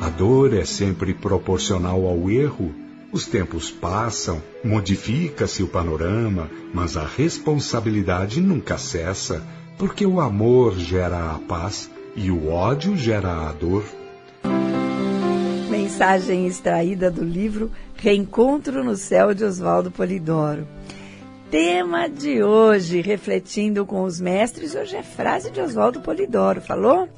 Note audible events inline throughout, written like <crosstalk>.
A dor é sempre proporcional ao erro. Os tempos passam, modifica-se o panorama, mas a responsabilidade nunca cessa, porque o amor gera a paz e o ódio gera a dor. Mensagem extraída do livro Reencontro no Céu de Oswaldo Polidoro. Tema de hoje, refletindo com os mestres, hoje é frase de Oswaldo Polidoro, falou?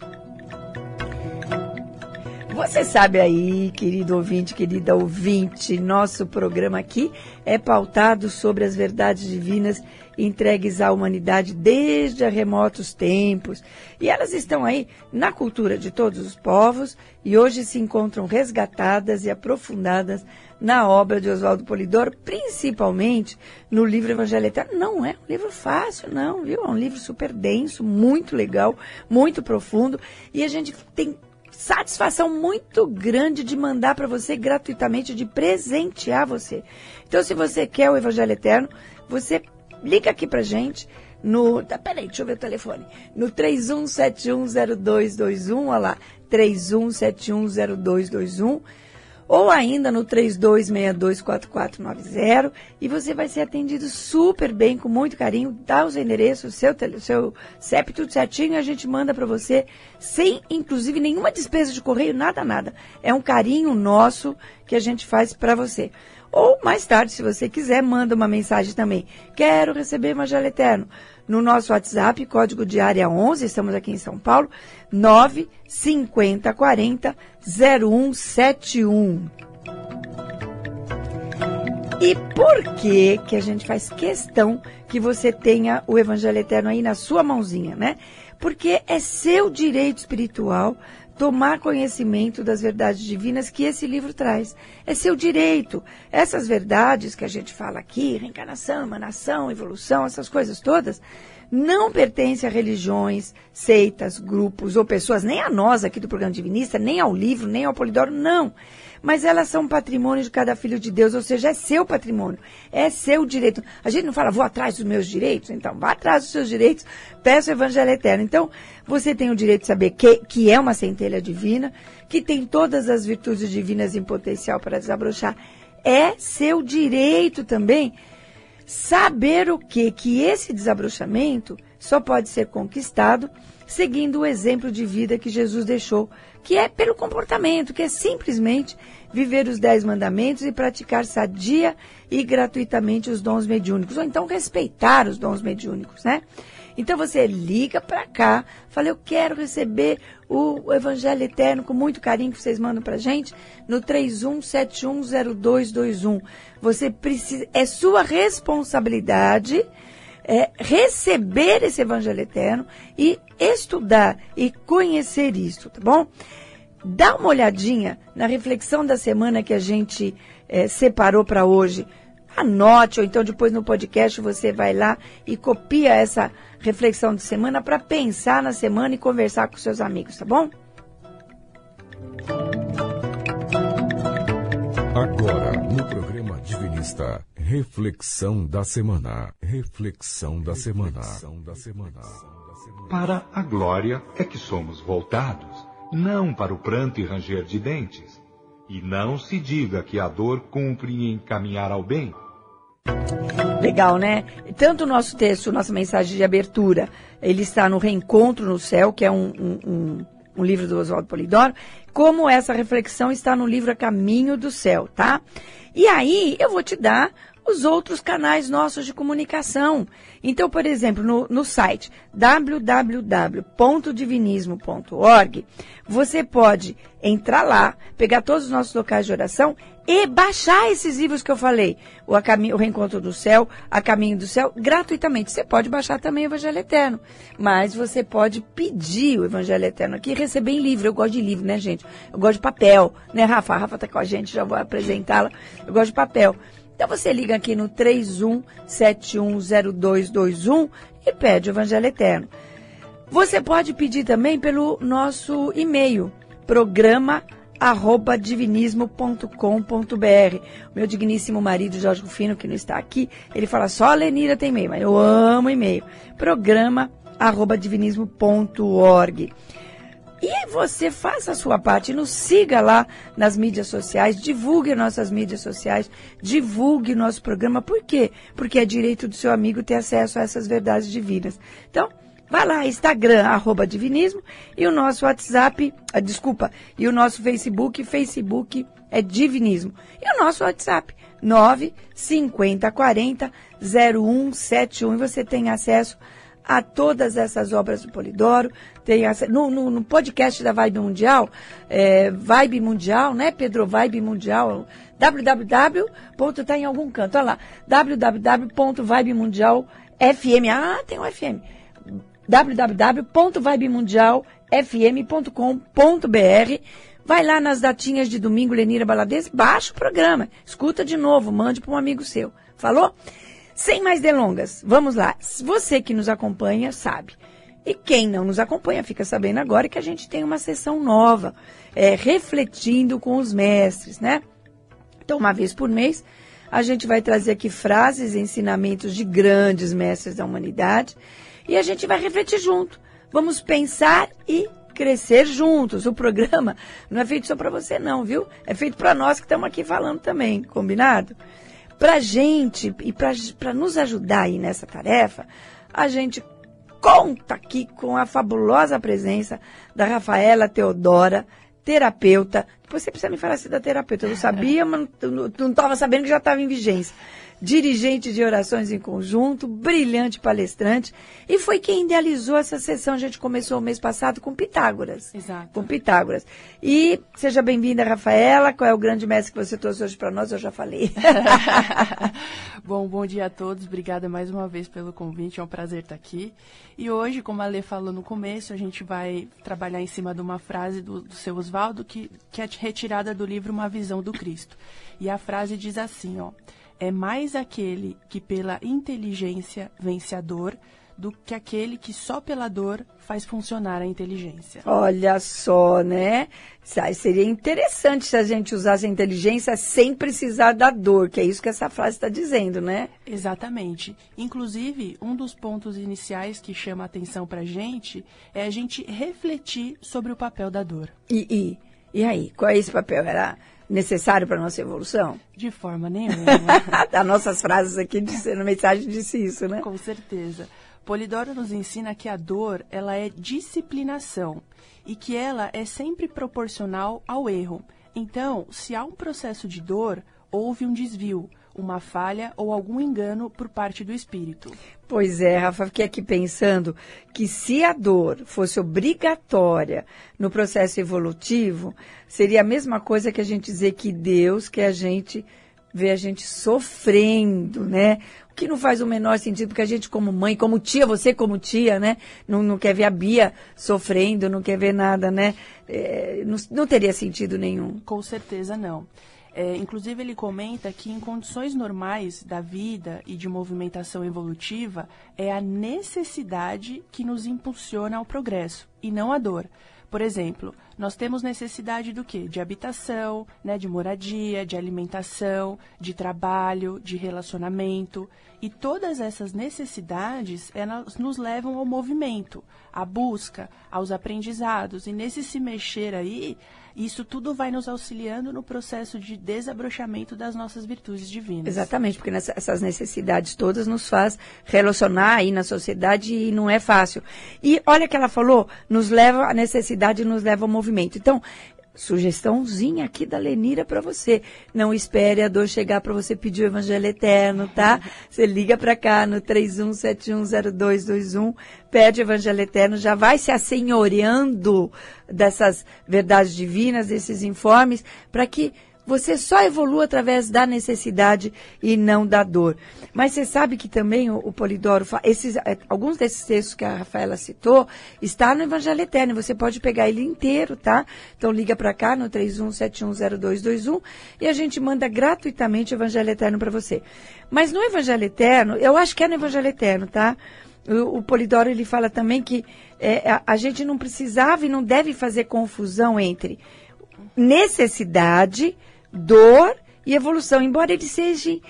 Você sabe aí, querido ouvinte, querida ouvinte, nosso programa aqui é pautado sobre as verdades divinas entregues à humanidade desde remotos tempos. E elas estão aí na cultura de todos os povos e hoje se encontram resgatadas e aprofundadas na obra de Oswaldo Polidoro, principalmente no livro Evangelho Eterno. Não é um livro fácil, não, viu? É um livro super denso, muito legal, muito profundo. E a gente tem satisfação muito grande de mandar para você gratuitamente, de presentear você. Então, se você quer o Evangelho Eterno, você liga aqui para gente no. Tá, peraí, deixa eu ver o telefone. No 31710221, olha lá, 31710221 ou ainda no 32624490 e você vai ser atendido super bem, com muito carinho, dá os endereços, seu, seu CEP tudo certinho a gente manda para você sem, inclusive, nenhuma despesa de correio, nada, nada. É um carinho nosso que a gente faz para você. Ou mais tarde, se você quiser, manda uma mensagem também. Quero receber Evangelho Eterno no nosso WhatsApp, código de área 11, estamos aqui em São Paulo, 95040 0171. E por que que a gente faz questão que você tenha o Evangelho Eterno aí na sua mãozinha, né? Porque é seu direito espiritual tomar conhecimento das verdades divinas que esse livro traz. É seu direito. Essas verdades que a gente fala aqui, reencarnação, emanação, evolução, essas coisas todas, não pertencem a religiões, seitas, grupos ou pessoas, nem a nós aqui do programa divinista, nem ao livro, nem ao Polidoro, não mas elas são patrimônio de cada filho de Deus, ou seja, é seu patrimônio, é seu direito. A gente não fala, vou atrás dos meus direitos, então vá atrás dos seus direitos, peça o Evangelho Eterno. Então, você tem o direito de saber que, que é uma centelha divina, que tem todas as virtudes divinas em potencial para desabrochar. É seu direito também saber o que? Que esse desabrochamento só pode ser conquistado seguindo o exemplo de vida que Jesus deixou que é pelo comportamento, que é simplesmente viver os dez mandamentos e praticar sadia e gratuitamente os dons mediúnicos, ou então respeitar os dons mediúnicos, né? Então você liga para cá, fala, eu quero receber o, Evangelho Eterno com muito carinho que vocês mandam para gente no 31710221. Você precisa, é sua responsabilidade é, receber esse Evangelho Eterno e estudar e conhecer isso, tá bom? Dá uma olhadinha na reflexão da semana que a gente é, separou para hoje. Anote, ou então depois no podcast você vai lá e copia essa reflexão de semana para pensar na semana e conversar com seus amigos, tá bom? Agora, no programa Divinista, reflexão da semana. Reflexão da semana. Reflexão da semana. Para a glória é que somos voltados, não para o pranto e ranger de dentes. E não se diga que a dor cumpre em caminhar ao bem. Legal, né? Tanto o nosso texto, nossa mensagem de abertura, ele está no Reencontro no Céu, que é um, um, um, um livro do Oswaldo Polidoro, como essa reflexão está no livro A Caminho do Céu, tá? E aí eu vou te dar os outros canais nossos de comunicação. Então, por exemplo, no, no site www.divinismo.org, você pode entrar lá, pegar todos os nossos locais de oração e baixar esses livros que eu falei. O, a Caminho, o Reencontro do Céu, A Caminho do Céu, gratuitamente. Você pode baixar também o Evangelho Eterno. Mas você pode pedir o Evangelho Eterno aqui e receber em livro. Eu gosto de livro, né, gente? Eu gosto de papel, né, Rafa? A Rafa está com a gente, já vou apresentá-la. Eu gosto de papel. Então você liga aqui no 31710221 e pede o Evangelho Eterno. Você pode pedir também pelo nosso e-mail, programa arroba. Meu digníssimo marido, Jorge Rufino, que não está aqui, ele fala só Lenira tem e-mail, mas eu amo e-mail. Programa arroba. E você faça a sua parte, nos siga lá nas mídias sociais, divulgue nossas mídias sociais, divulgue nosso programa. Por quê? Porque é direito do seu amigo ter acesso a essas verdades divinas. Então, Vai lá, Instagram, arroba Divinismo, e o nosso WhatsApp, ah, desculpa, e o nosso Facebook, Facebook é Divinismo. E o nosso WhatsApp, 95040 0171. E você tem acesso a todas essas obras do Polidoro. Tem no, no, no podcast da Vibe Mundial, é, Vibe Mundial, né, Pedro? Vibe Mundial, www. Tá em algum canto, olha lá, www.vibemundialfm. Ah, tem um FM www.vibemundialfm.com.br. Vai lá nas datinhas de domingo, Lenira Baladez, baixa o programa, escuta de novo, mande para um amigo seu. Falou? Sem mais delongas, vamos lá. Você que nos acompanha sabe. E quem não nos acompanha fica sabendo agora que a gente tem uma sessão nova, é, refletindo com os mestres, né? Então, uma vez por mês, a gente vai trazer aqui frases e ensinamentos de grandes mestres da humanidade e a gente vai refletir junto. Vamos pensar e crescer juntos. O programa não é feito só para você, não, viu? É feito para nós que estamos aqui falando também, combinado? Para gente e para nos ajudar aí nessa tarefa, a gente conta aqui com a fabulosa presença da Rafaela Teodora, terapeuta. Depois você precisa me falar se da terapeuta. Eu não sabia, mas não estava sabendo que já estava em vigência dirigente de orações em conjunto, brilhante palestrante, e foi quem idealizou essa sessão. A gente começou o mês passado com Pitágoras. Exato. Com Pitágoras. E seja bem-vinda, Rafaela. Qual é o grande mestre que você trouxe hoje para nós? Eu já falei. <laughs> <laughs> bom, bom dia a todos. Obrigada mais uma vez pelo convite. É um prazer estar aqui. E hoje, como a Lê falou no começo, a gente vai trabalhar em cima de uma frase do, do seu Oswaldo que, que é retirada do livro Uma Visão do Cristo. E a frase diz assim, ó é mais aquele que pela inteligência vence a dor do que aquele que só pela dor faz funcionar a inteligência. Olha só, né? Seria interessante se a gente usasse a inteligência sem precisar da dor, que é isso que essa frase está dizendo, né? Exatamente. Inclusive, um dos pontos iniciais que chama a atenção para a gente é a gente refletir sobre o papel da dor. E, e, e aí, qual é esse papel? Era necessário para a nossa evolução? De forma nenhuma. <laughs> As nossas frases aqui, na mensagem disse isso, né? Com certeza. Polidoro nos ensina que a dor, ela é disciplinação e que ela é sempre proporcional ao erro. Então, se há um processo de dor, houve um desvio, uma falha ou algum engano por parte do espírito. Pois é, Rafa, fiquei aqui pensando que se a dor fosse obrigatória no processo evolutivo, seria a mesma coisa que a gente dizer que Deus quer a gente ver a gente sofrendo, né? O que não faz o menor sentido, porque a gente como mãe, como tia, você como tia, né? Não, não quer ver a Bia sofrendo, não quer ver nada, né? É, não, não teria sentido nenhum. Com certeza não. É, inclusive, ele comenta que em condições normais da vida e de movimentação evolutiva, é a necessidade que nos impulsiona ao progresso e não a dor. Por exemplo, nós temos necessidade do quê? De habitação, né, de moradia, de alimentação, de trabalho, de relacionamento. E todas essas necessidades elas nos levam ao movimento, à busca, aos aprendizados. E nesse se mexer aí, isso tudo vai nos auxiliando no processo de desabrochamento das nossas virtudes divinas. Exatamente, porque nessa, essas necessidades todas nos faz relacionar aí na sociedade e não é fácil. E olha que ela falou, nos leva a necessidade nos leva ao movimento. Então, sugestãozinha aqui da Lenira para você. Não espere a dor chegar para você pedir o Evangelho Eterno, tá? <laughs> Você liga para cá no 31710221, pede o Evangelho Eterno, já vai se assenhoreando dessas verdades divinas, desses informes, para que você só evolua através da necessidade e não da dor. Mas você sabe que também o, o Polidoro, esses, é, alguns desses textos que a Rafaela citou, está no Evangelho Eterno. Você pode pegar ele inteiro, tá? Então liga para cá no 31710221 e a gente manda gratuitamente o Evangelho Eterno para você. Mas no Evangelho Eterno, eu acho que é no Evangelho Eterno, tá? O, o Polidoro ele fala também que é, a, a gente não precisava e não deve fazer confusão entre necessidade dor e evolução, embora eles sejam,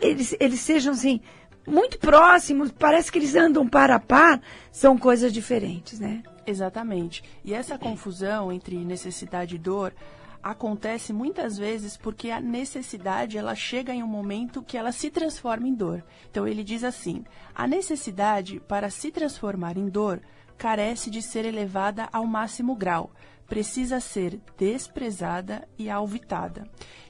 eles, eles sejam assim, muito próximos, parece que eles andam par a par, são coisas diferentes, né? Exatamente. E essa confusão entre necessidade e dor acontece muitas vezes porque a necessidade ela chega em um momento que ela se transforma em dor. Então ele diz assim: a necessidade para se transformar em dor carece de ser elevada ao máximo grau, precisa ser desprezada e alvitada.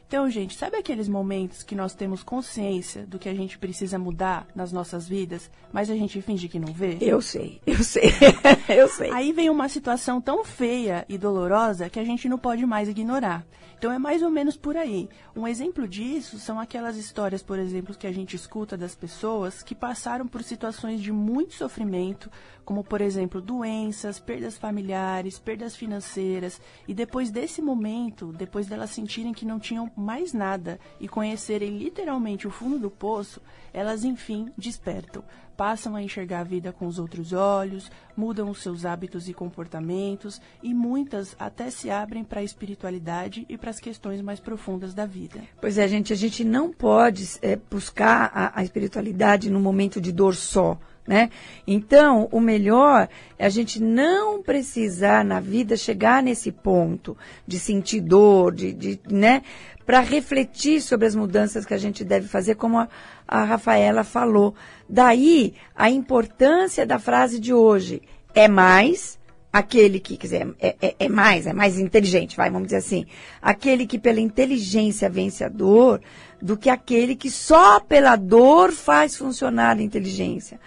Então, gente, sabe aqueles momentos que nós temos consciência do que a gente precisa mudar nas nossas vidas, mas a gente finge que não vê? Eu sei, eu sei, <laughs> eu sei. Aí vem uma situação tão feia e dolorosa que a gente não pode mais ignorar. Então é mais ou menos por aí. Um exemplo disso são aquelas histórias, por exemplo, que a gente escuta das pessoas que passaram por situações de muito sofrimento, como por exemplo doenças, perdas familiares, perdas financeiras, e depois desse momento, depois delas sentirem que não tinham mais nada e conhecerem literalmente o fundo do poço, elas enfim despertam passam a enxergar a vida com os outros olhos, mudam os seus hábitos e comportamentos e muitas até se abrem para a espiritualidade e para as questões mais profundas da vida. Pois é, gente, a gente não pode é, buscar a, a espiritualidade no momento de dor só. Né? Então, o melhor é a gente não precisar na vida chegar nesse ponto de sentir dor, de, de né? Para refletir sobre as mudanças que a gente deve fazer, como a, a Rafaela falou. Daí a importância da frase de hoje. É mais aquele que, quer dizer, é, é, é, mais, é mais inteligente, vai, vamos dizer assim. Aquele que pela inteligência vence a dor, do que aquele que só pela dor faz funcionar a inteligência.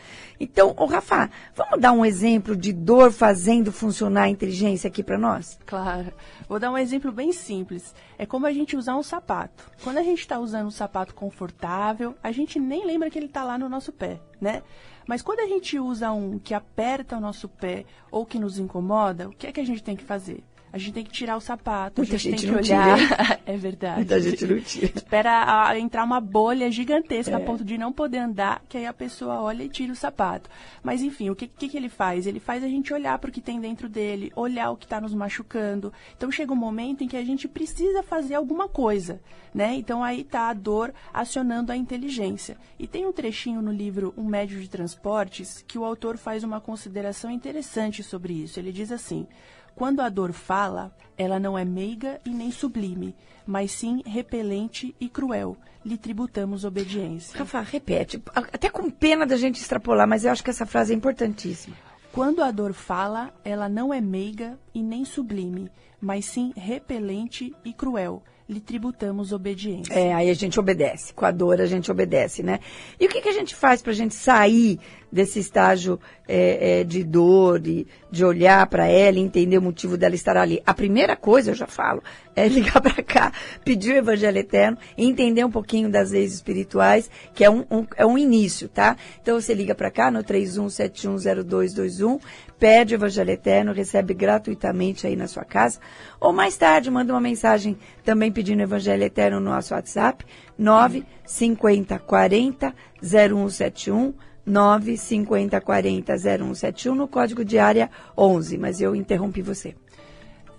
Então, ô Rafa, vamos dar um exemplo de dor fazendo funcionar a inteligência aqui para nós? Claro. Vou dar um exemplo bem simples. É como a gente usar um sapato. Quando a gente está usando um sapato confortável, a gente nem lembra que ele está lá no nosso pé, né? Mas quando a gente usa um que aperta o nosso pé ou que nos incomoda, o que é que a gente tem que fazer? A gente tem que tirar o sapato, Muita a gente, gente tem que olhar. <laughs> é verdade. Muita gente não tira. Espera a, entrar uma bolha gigantesca é. a ponto de não poder andar, que aí a pessoa olha e tira o sapato. Mas enfim, o que, que, que ele faz? Ele faz a gente olhar para o que tem dentro dele, olhar o que está nos machucando. Então chega um momento em que a gente precisa fazer alguma coisa, né? Então aí está a dor acionando a inteligência. E tem um trechinho no livro Um Médio de Transportes que o autor faz uma consideração interessante sobre isso. Ele diz assim. Quando a dor fala, ela não é meiga e nem sublime, mas sim repelente e cruel. Lhe tributamos obediência. Rafa, repete. Até com pena da gente extrapolar, mas eu acho que essa frase é importantíssima. Quando a dor fala, ela não é meiga e nem sublime, mas sim repelente e cruel lhe tributamos obediência. É, aí a gente obedece. Com a dor a gente obedece, né? E o que, que a gente faz para a gente sair desse estágio é, é, de dor, de, de olhar para ela e entender o motivo dela estar ali? A primeira coisa, eu já falo, é ligar para cá, pedir o Evangelho Eterno, entender um pouquinho das leis espirituais, que é um, um é um início, tá? Então você liga para cá no 31710221, pede o Evangelho Eterno, recebe gratuitamente aí na sua casa. Ou mais tarde, manda uma mensagem também pedindo o Evangelho Eterno no nosso WhatsApp, 95040 0171. 95040 0171 no código de área 11, mas eu interrompi você.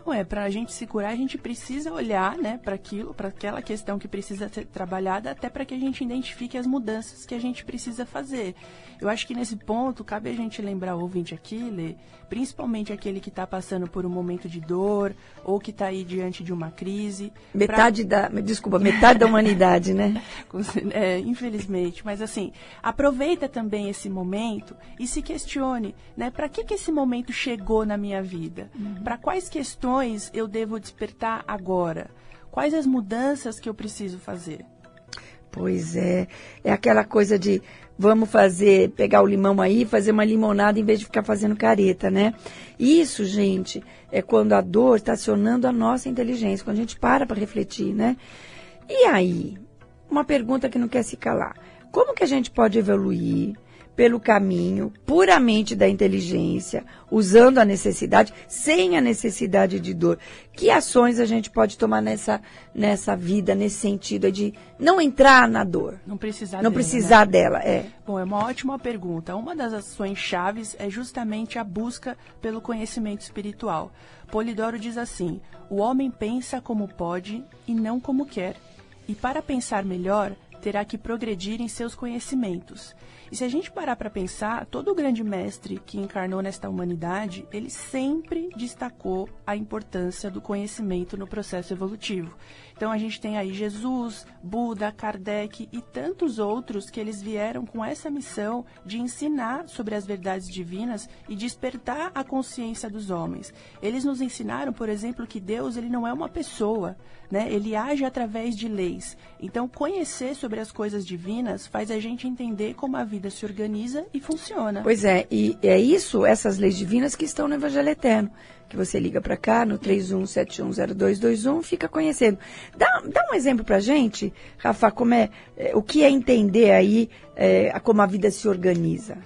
Não é, para a gente se curar, a gente precisa olhar, né, para aquilo, para aquela questão que precisa ser trabalhada, até para que a gente identifique as mudanças que a gente precisa fazer. Eu acho que nesse ponto cabe a gente lembrar o ouvinte aqui, Lê, principalmente aquele que está passando por um momento de dor ou que está aí diante de uma crise. Metade pra... da, desculpa, metade da humanidade, né? <laughs> É, infelizmente, mas assim, aproveita também esse momento e se questione, né? Para que que esse momento chegou na minha vida? Uhum. Para quais questões eu devo despertar agora? Quais as mudanças que eu preciso fazer? Pois é, é aquela coisa de vamos fazer, pegar o limão aí, fazer uma limonada em vez de ficar fazendo careta, né? Isso, gente, é quando a dor está acionando a nossa inteligência, quando a gente para para refletir, né? E aí, uma pergunta que não quer se calar. Como que a gente pode evoluir? Pelo caminho puramente da inteligência, usando a necessidade, sem a necessidade de dor. Que ações a gente pode tomar nessa, nessa vida, nesse sentido de não entrar na dor? Não precisar não dela. precisar né? dela, é. Bom, é uma ótima pergunta. Uma das ações chaves é justamente a busca pelo conhecimento espiritual. Polidoro diz assim: o homem pensa como pode e não como quer. E para pensar melhor, terá que progredir em seus conhecimentos. E se a gente parar para pensar, todo grande mestre que encarnou nesta humanidade, ele sempre destacou a importância do conhecimento no processo evolutivo. Então a gente tem aí Jesus, Buda, Kardec e tantos outros que eles vieram com essa missão de ensinar sobre as verdades divinas e despertar a consciência dos homens. Eles nos ensinaram, por exemplo, que Deus ele não é uma pessoa, né? Ele age através de leis. Então conhecer sobre as coisas divinas faz a gente entender como a vida se organiza e funciona. Pois é, e é isso, essas leis divinas que estão no Evangelho Eterno que você liga para cá no 31710221, fica conhecendo. Dá, dá um exemplo para gente, Rafa, como é, é, o que é entender aí é, como a vida se organiza?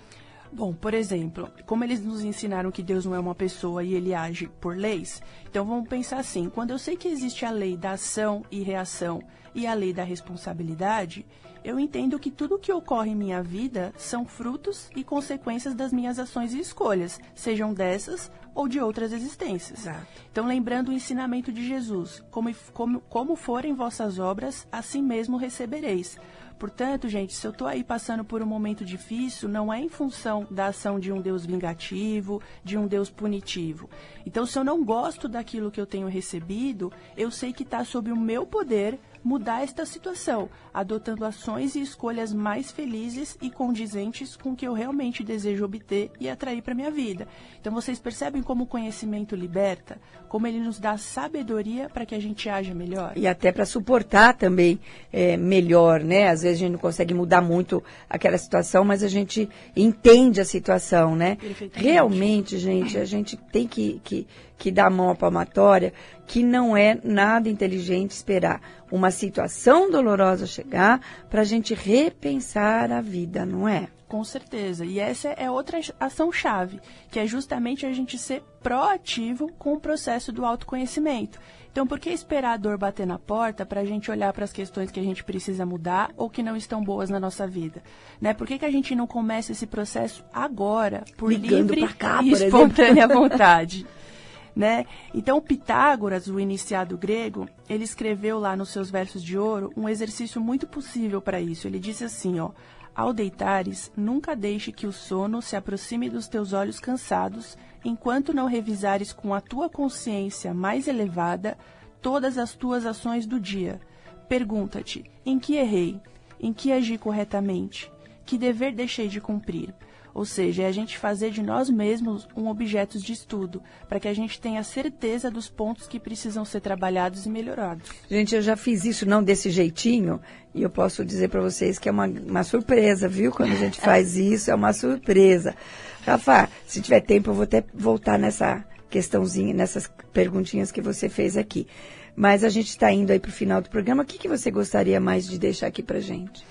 Bom, por exemplo, como eles nos ensinaram que Deus não é uma pessoa e ele age por leis, então vamos pensar assim: quando eu sei que existe a lei da ação e reação e a lei da responsabilidade, eu entendo que tudo que ocorre em minha vida são frutos e consequências das minhas ações e escolhas, sejam dessas ou de outras existências. Exato. Então, lembrando o ensinamento de Jesus: como, como, como forem vossas obras, assim mesmo recebereis. Portanto, gente, se eu estou aí passando por um momento difícil, não é em função da ação de um Deus vingativo, de um Deus punitivo. Então, se eu não gosto daquilo que eu tenho recebido, eu sei que está sob o meu poder mudar esta situação, adotando ações e escolhas mais felizes e condizentes com o que eu realmente desejo obter e atrair para minha vida. Então vocês percebem como o conhecimento liberta, como ele nos dá sabedoria para que a gente haja melhor. E até para suportar também é, melhor, né? Às vezes a gente não consegue mudar muito aquela situação, mas a gente entende a situação, né? Realmente, gente, a gente tem que, que, que a mão à palmatória, que não é nada inteligente esperar uma situação dolorosa chegar para a gente repensar a vida, não é? Com certeza. E essa é outra ação-chave, que é justamente a gente ser proativo com o processo do autoconhecimento. Então, por que esperar a dor bater na porta para a gente olhar para as questões que a gente precisa mudar ou que não estão boas na nossa vida? Né? Por que, que a gente não começa esse processo agora, por Ligando livre cá, e espontânea vontade? <laughs> Né? Então, Pitágoras, o iniciado grego, ele escreveu lá nos seus versos de ouro um exercício muito possível para isso. Ele disse assim, ó: Ao deitares, nunca deixe que o sono se aproxime dos teus olhos cansados, enquanto não revisares com a tua consciência mais elevada todas as tuas ações do dia. Pergunta-te: em que errei? Em que agi corretamente? Que dever deixei de cumprir? Ou seja, é a gente fazer de nós mesmos um objeto de estudo, para que a gente tenha certeza dos pontos que precisam ser trabalhados e melhorados. Gente, eu já fiz isso não desse jeitinho, e eu posso dizer para vocês que é uma, uma surpresa, viu? Quando a gente <laughs> faz isso, é uma surpresa. Rafa, se tiver tempo, eu vou até voltar nessa questãozinha, nessas perguntinhas que você fez aqui. Mas a gente está indo aí para o final do programa. O que, que você gostaria mais de deixar aqui para gente?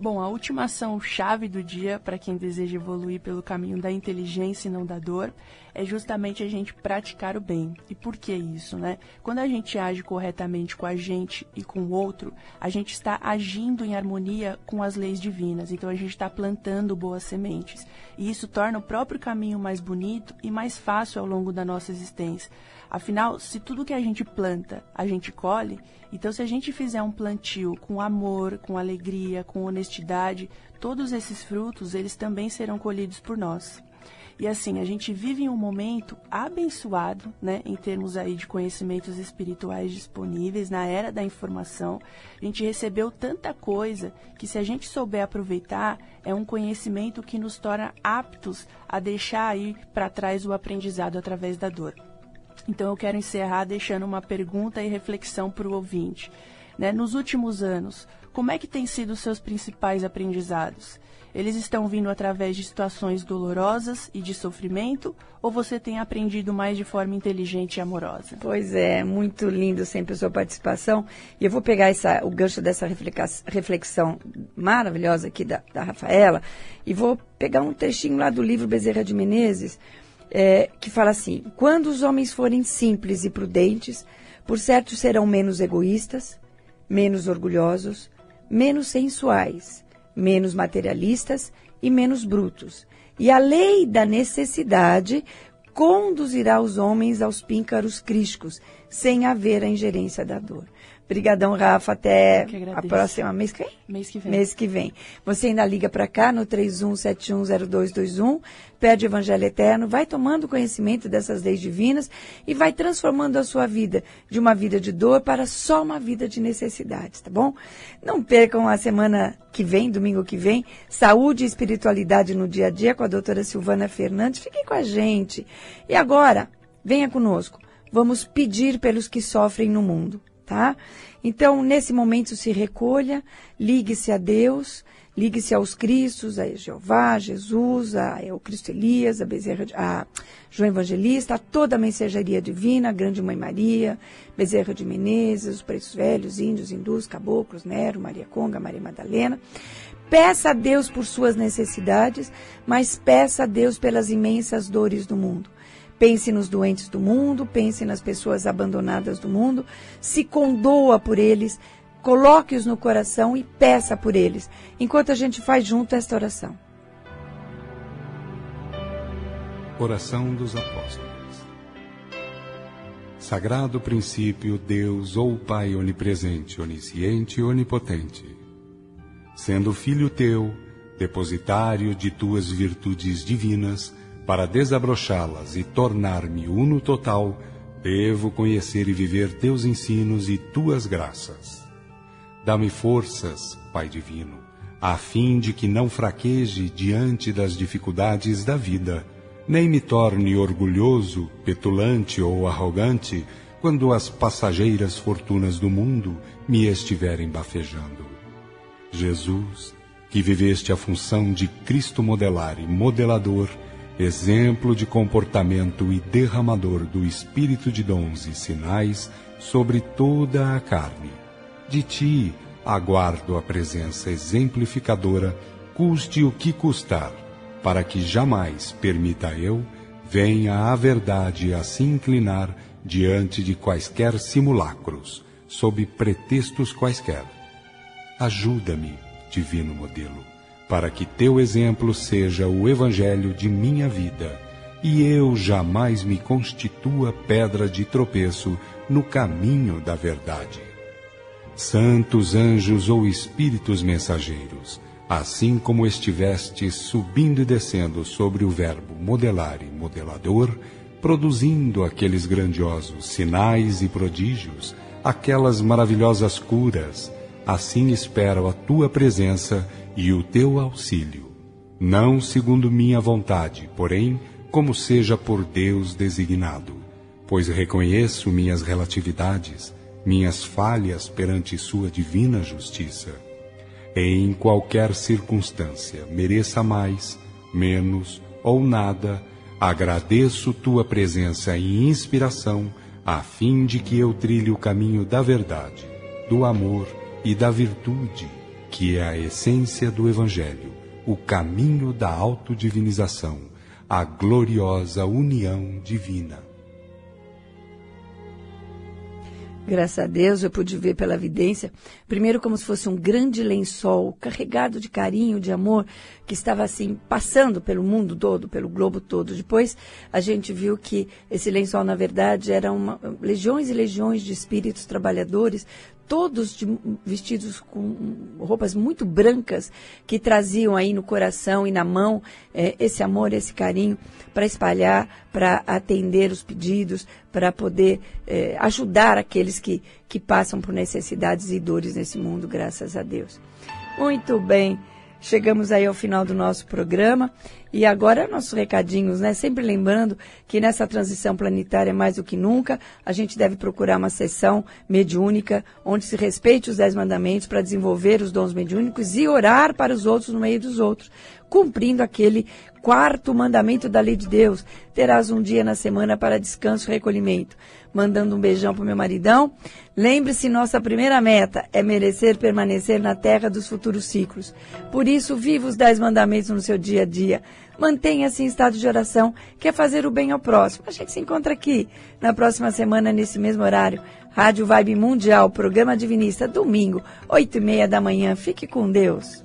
Bom, a última ação chave do dia para quem deseja evoluir pelo caminho da inteligência e não da dor é justamente a gente praticar o bem. E por que isso, né? Quando a gente age corretamente com a gente e com o outro, a gente está agindo em harmonia com as leis divinas. Então a gente está plantando boas sementes. E isso torna o próprio caminho mais bonito e mais fácil ao longo da nossa existência. Afinal, se tudo que a gente planta, a gente colhe, então se a gente fizer um plantio com amor, com alegria, com honestidade, todos esses frutos, eles também serão colhidos por nós. E assim, a gente vive em um momento abençoado, né, em termos aí de conhecimentos espirituais disponíveis na era da informação. A gente recebeu tanta coisa que se a gente souber aproveitar, é um conhecimento que nos torna aptos a deixar aí para trás o aprendizado através da dor. Então eu quero encerrar deixando uma pergunta e reflexão para o ouvinte. Né? Nos últimos anos, como é que têm sido os seus principais aprendizados? Eles estão vindo através de situações dolorosas e de sofrimento, ou você tem aprendido mais de forma inteligente e amorosa? Pois é, muito lindo sempre a sua participação. E eu vou pegar essa, o gancho dessa reflexão maravilhosa aqui da, da Rafaela e vou pegar um trechinho lá do livro Bezerra de Menezes, é, que fala assim: quando os homens forem simples e prudentes, por certo serão menos egoístas, menos orgulhosos, menos sensuais, menos materialistas e menos brutos. E a lei da necessidade conduzirá os homens aos píncaros crísticos, sem haver a ingerência da dor. Obrigadão, Rafa. Até a próxima mês que vem? Mês que vem. Mês que vem. Você ainda liga para cá no 31710221, pede o Evangelho Eterno, vai tomando conhecimento dessas leis divinas e vai transformando a sua vida de uma vida de dor para só uma vida de necessidades, tá bom? Não percam a semana que vem, domingo que vem, saúde e espiritualidade no dia a dia com a doutora Silvana Fernandes. Fiquem com a gente. E agora, venha conosco. Vamos pedir pelos que sofrem no mundo tá? Então, nesse momento, se recolha, ligue-se a Deus, ligue-se aos Cristos, a Jeová, a Jesus, a, o Cristo Elias, a, Bezerra, a João Evangelista, a toda a mensageria divina, a Grande Mãe Maria, Bezerra de Menezes, os pretos velhos, índios, hindus, caboclos, Nero, Maria Conga, Maria Madalena. Peça a Deus por suas necessidades, mas peça a Deus pelas imensas dores do mundo. Pense nos doentes do mundo, pense nas pessoas abandonadas do mundo, se condoa por eles, coloque-os no coração e peça por eles, enquanto a gente faz junto esta oração. Oração dos Apóstolos. Sagrado princípio, Deus ou Pai onipresente, onisciente e onipotente, sendo filho teu, depositário de tuas virtudes divinas, para desabrochá-las e tornar-me uno total, devo conhecer e viver teus ensinos e tuas graças. Dá-me forças, Pai Divino, a fim de que não fraqueje diante das dificuldades da vida, nem me torne orgulhoso, petulante ou arrogante quando as passageiras fortunas do mundo me estiverem bafejando. Jesus, que viveste a função de Cristo modelar e modelador, exemplo de comportamento e derramador do espírito de dons e sinais sobre toda a carne. De ti aguardo a presença exemplificadora, custe o que custar, para que jamais permita eu venha a verdade a se inclinar diante de quaisquer simulacros, sob pretextos quaisquer. Ajuda-me, divino modelo para que teu exemplo seja o evangelho de minha vida, e eu jamais me constitua pedra de tropeço no caminho da verdade. Santos anjos ou espíritos mensageiros, assim como estiveste subindo e descendo sobre o verbo modelar e modelador, produzindo aqueles grandiosos sinais e prodígios, aquelas maravilhosas curas, assim espero a tua presença e o teu auxílio, não segundo minha vontade, porém, como seja por Deus designado, pois reconheço minhas relatividades, minhas falhas perante Sua divina justiça. Em qualquer circunstância, mereça mais, menos ou nada, agradeço Tua presença e inspiração, a fim de que eu trilhe o caminho da verdade, do amor e da virtude que é a essência do Evangelho, o caminho da autodivinização, a gloriosa união divina. Graças a Deus eu pude ver pela evidência, primeiro como se fosse um grande lençol carregado de carinho, de amor, que estava assim passando pelo mundo todo, pelo globo todo. Depois a gente viu que esse lençol, na verdade, eram legiões e legiões de espíritos trabalhadores todos de, vestidos com roupas muito brancas, que traziam aí no coração e na mão é, esse amor, esse carinho, para espalhar, para atender os pedidos, para poder é, ajudar aqueles que, que passam por necessidades e dores nesse mundo, graças a Deus. Muito bem. Chegamos aí ao final do nosso programa e agora nossos recadinhos, né? Sempre lembrando que nessa transição planetária, mais do que nunca, a gente deve procurar uma sessão mediúnica onde se respeite os dez mandamentos para desenvolver os dons mediúnicos e orar para os outros no meio dos outros, cumprindo aquele quarto mandamento da lei de Deus. Terás um dia na semana para descanso e recolhimento mandando um beijão pro meu maridão. Lembre-se, nossa primeira meta é merecer permanecer na terra dos futuros ciclos. Por isso, viva os dez mandamentos no seu dia a dia. Mantenha-se em estado de oração, que é fazer o bem ao próximo. A gente se encontra aqui na próxima semana, nesse mesmo horário. Rádio Vibe Mundial, programa Divinista, domingo, oito e meia da manhã. Fique com Deus.